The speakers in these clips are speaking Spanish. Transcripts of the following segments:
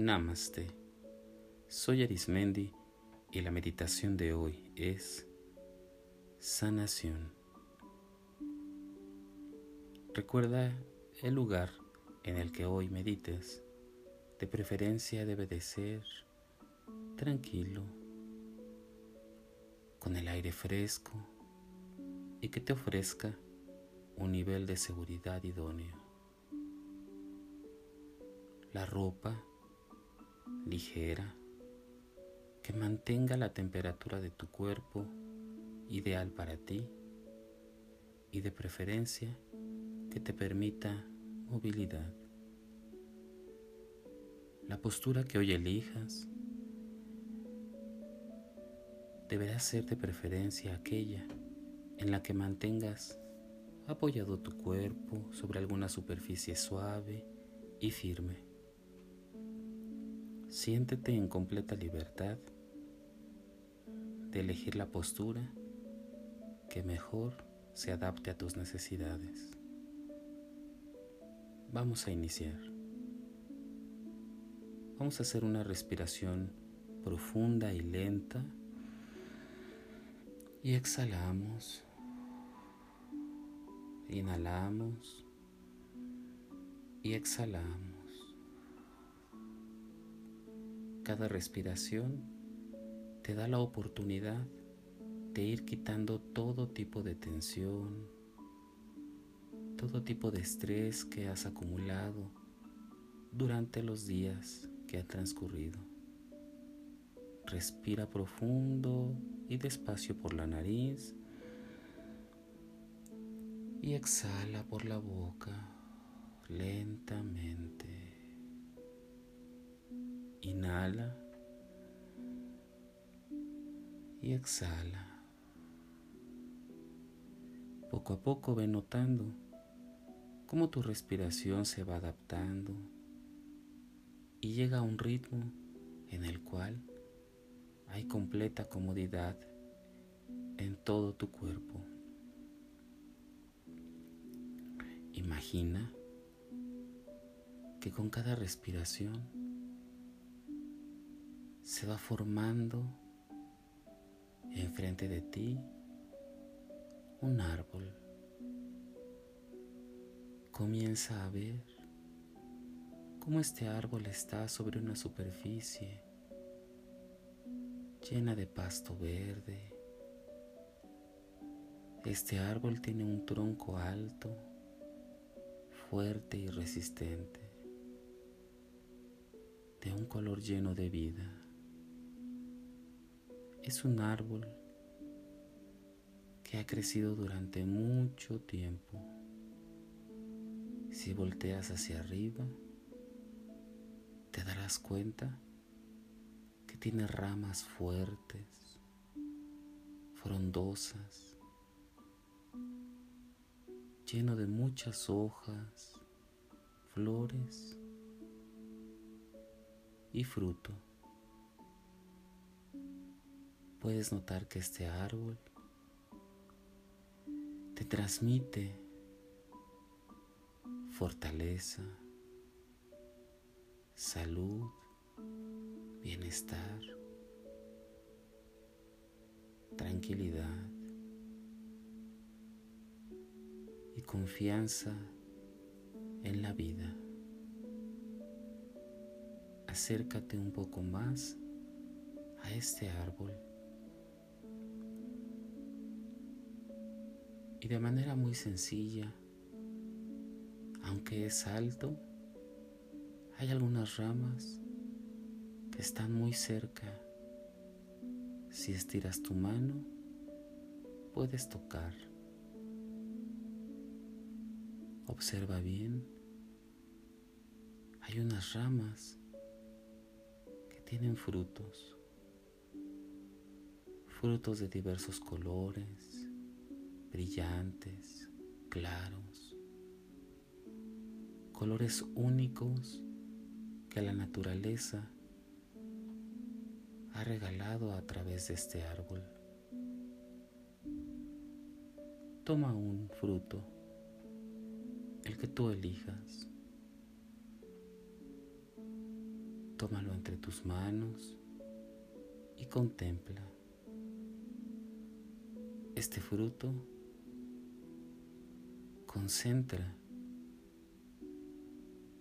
Namaste. Soy Arismendi y la meditación de hoy es sanación. Recuerda el lugar en el que hoy medites. De preferencia debe de ser tranquilo, con el aire fresco y que te ofrezca un nivel de seguridad idóneo. La ropa ligera que mantenga la temperatura de tu cuerpo ideal para ti y de preferencia que te permita movilidad. La postura que hoy elijas deberá ser de preferencia aquella en la que mantengas apoyado tu cuerpo sobre alguna superficie suave y firme. Siéntete en completa libertad de elegir la postura que mejor se adapte a tus necesidades. Vamos a iniciar. Vamos a hacer una respiración profunda y lenta y exhalamos. Inhalamos y exhalamos. Cada respiración te da la oportunidad de ir quitando todo tipo de tensión, todo tipo de estrés que has acumulado durante los días que han transcurrido. Respira profundo y despacio por la nariz y exhala por la boca lentamente. Inhala y exhala. Poco a poco ve notando cómo tu respiración se va adaptando y llega a un ritmo en el cual hay completa comodidad en todo tu cuerpo. Imagina que con cada respiración se va formando enfrente de ti un árbol. Comienza a ver cómo este árbol está sobre una superficie llena de pasto verde. Este árbol tiene un tronco alto, fuerte y resistente, de un color lleno de vida es un árbol que ha crecido durante mucho tiempo. Si volteas hacia arriba, te darás cuenta que tiene ramas fuertes, frondosas, lleno de muchas hojas, flores y fruto puedes notar que este árbol te transmite fortaleza, salud, bienestar, tranquilidad y confianza en la vida. Acércate un poco más a este árbol Y de manera muy sencilla, aunque es alto, hay algunas ramas que están muy cerca. Si estiras tu mano, puedes tocar. Observa bien. Hay unas ramas que tienen frutos, frutos de diversos colores, brillantes, claros, colores únicos que la naturaleza ha regalado a través de este árbol. Toma un fruto, el que tú elijas. Tómalo entre tus manos y contempla. Este fruto concentra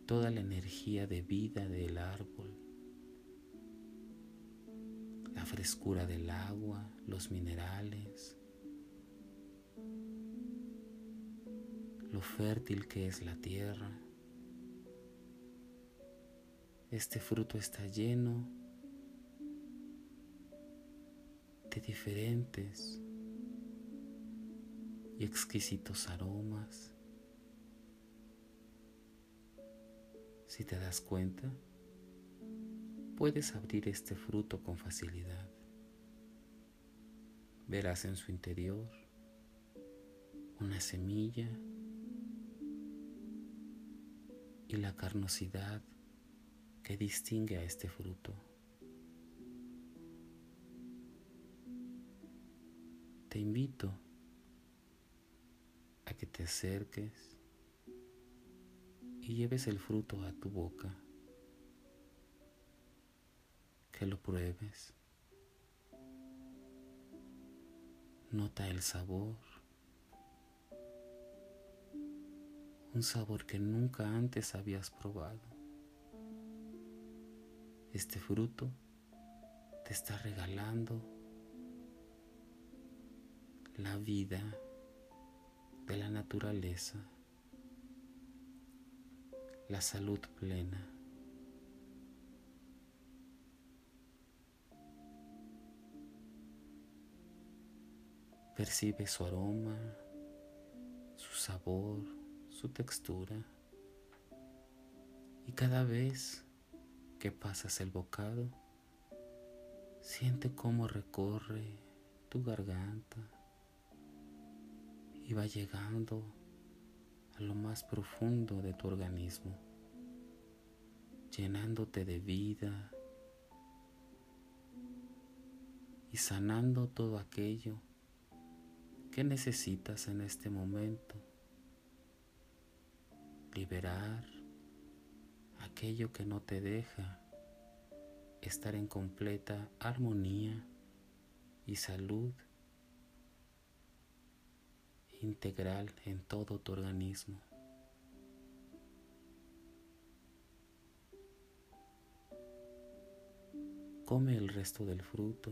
toda la energía de vida del árbol, la frescura del agua, los minerales, lo fértil que es la tierra. Este fruto está lleno de diferentes y exquisitos aromas. Si te das cuenta, puedes abrir este fruto con facilidad. Verás en su interior una semilla y la carnosidad que distingue a este fruto. Te invito que te acerques y lleves el fruto a tu boca, que lo pruebes. Nota el sabor un sabor que nunca antes habías probado. Este fruto te está regalando la vida de la naturaleza, la salud plena. Percibe su aroma, su sabor, su textura y cada vez que pasas el bocado, siente cómo recorre tu garganta y va llegando a lo más profundo de tu organismo, llenándote de vida y sanando todo aquello que necesitas en este momento. Liberar aquello que no te deja estar en completa armonía y salud integral en todo tu organismo. Come el resto del fruto,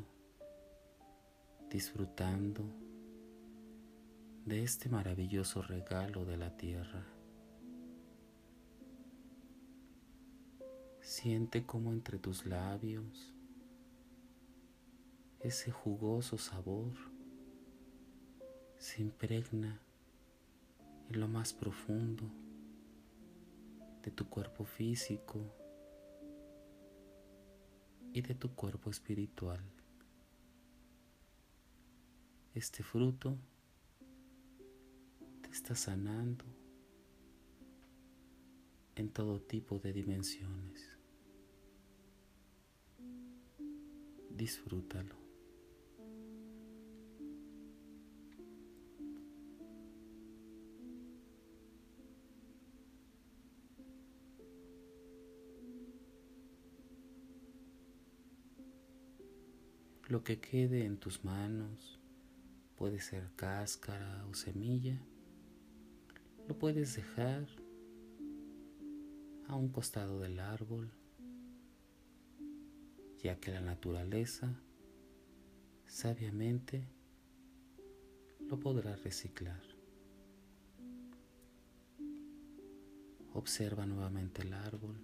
disfrutando de este maravilloso regalo de la tierra. Siente como entre tus labios ese jugoso sabor se impregna en lo más profundo de tu cuerpo físico y de tu cuerpo espiritual. Este fruto te está sanando en todo tipo de dimensiones. disfrútalo. Lo que quede en tus manos puede ser cáscara o semilla, lo puedes dejar a un costado del árbol ya que la naturaleza sabiamente lo podrá reciclar. Observa nuevamente el árbol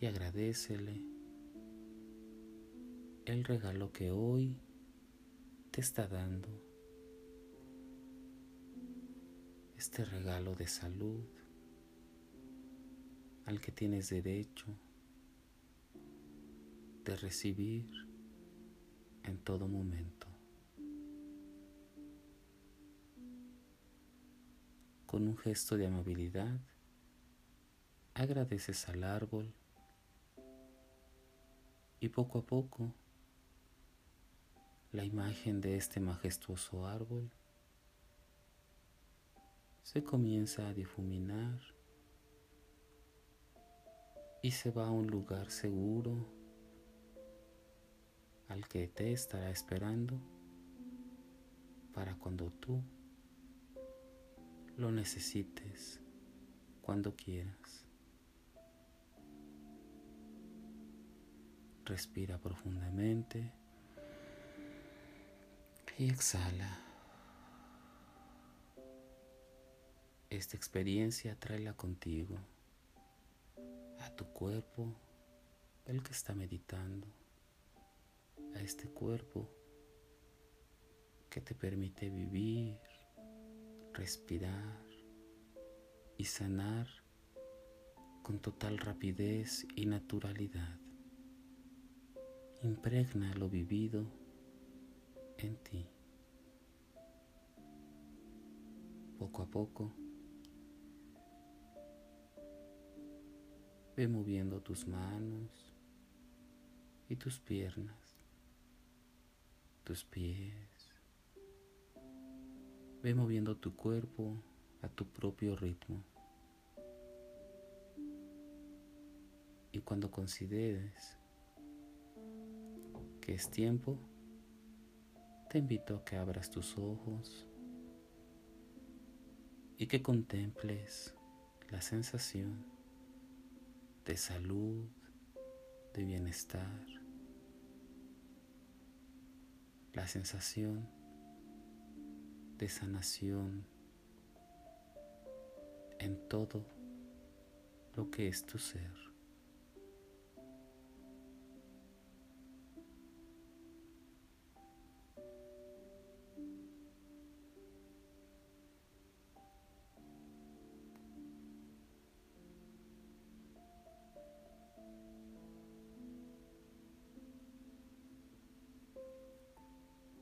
y agradecele el regalo que hoy te está dando. Este regalo de salud al que tienes derecho de recibir en todo momento. Con un gesto de amabilidad, agradeces al árbol y poco a poco la imagen de este majestuoso árbol se comienza a difuminar y se va a un lugar seguro al que te estará esperando para cuando tú lo necesites, cuando quieras. Respira profundamente y exhala. Esta experiencia tráela contigo, a tu cuerpo, el que está meditando, a este cuerpo que te permite vivir, respirar y sanar con total rapidez y naturalidad. Impregna lo vivido en ti. Poco a poco, ve moviendo tus manos y tus piernas, tus pies. Ve moviendo tu cuerpo a tu propio ritmo. Y cuando consideres que es tiempo, te invito a que abras tus ojos y que contemples la sensación de salud, de bienestar, la sensación de sanación en todo lo que es tu ser.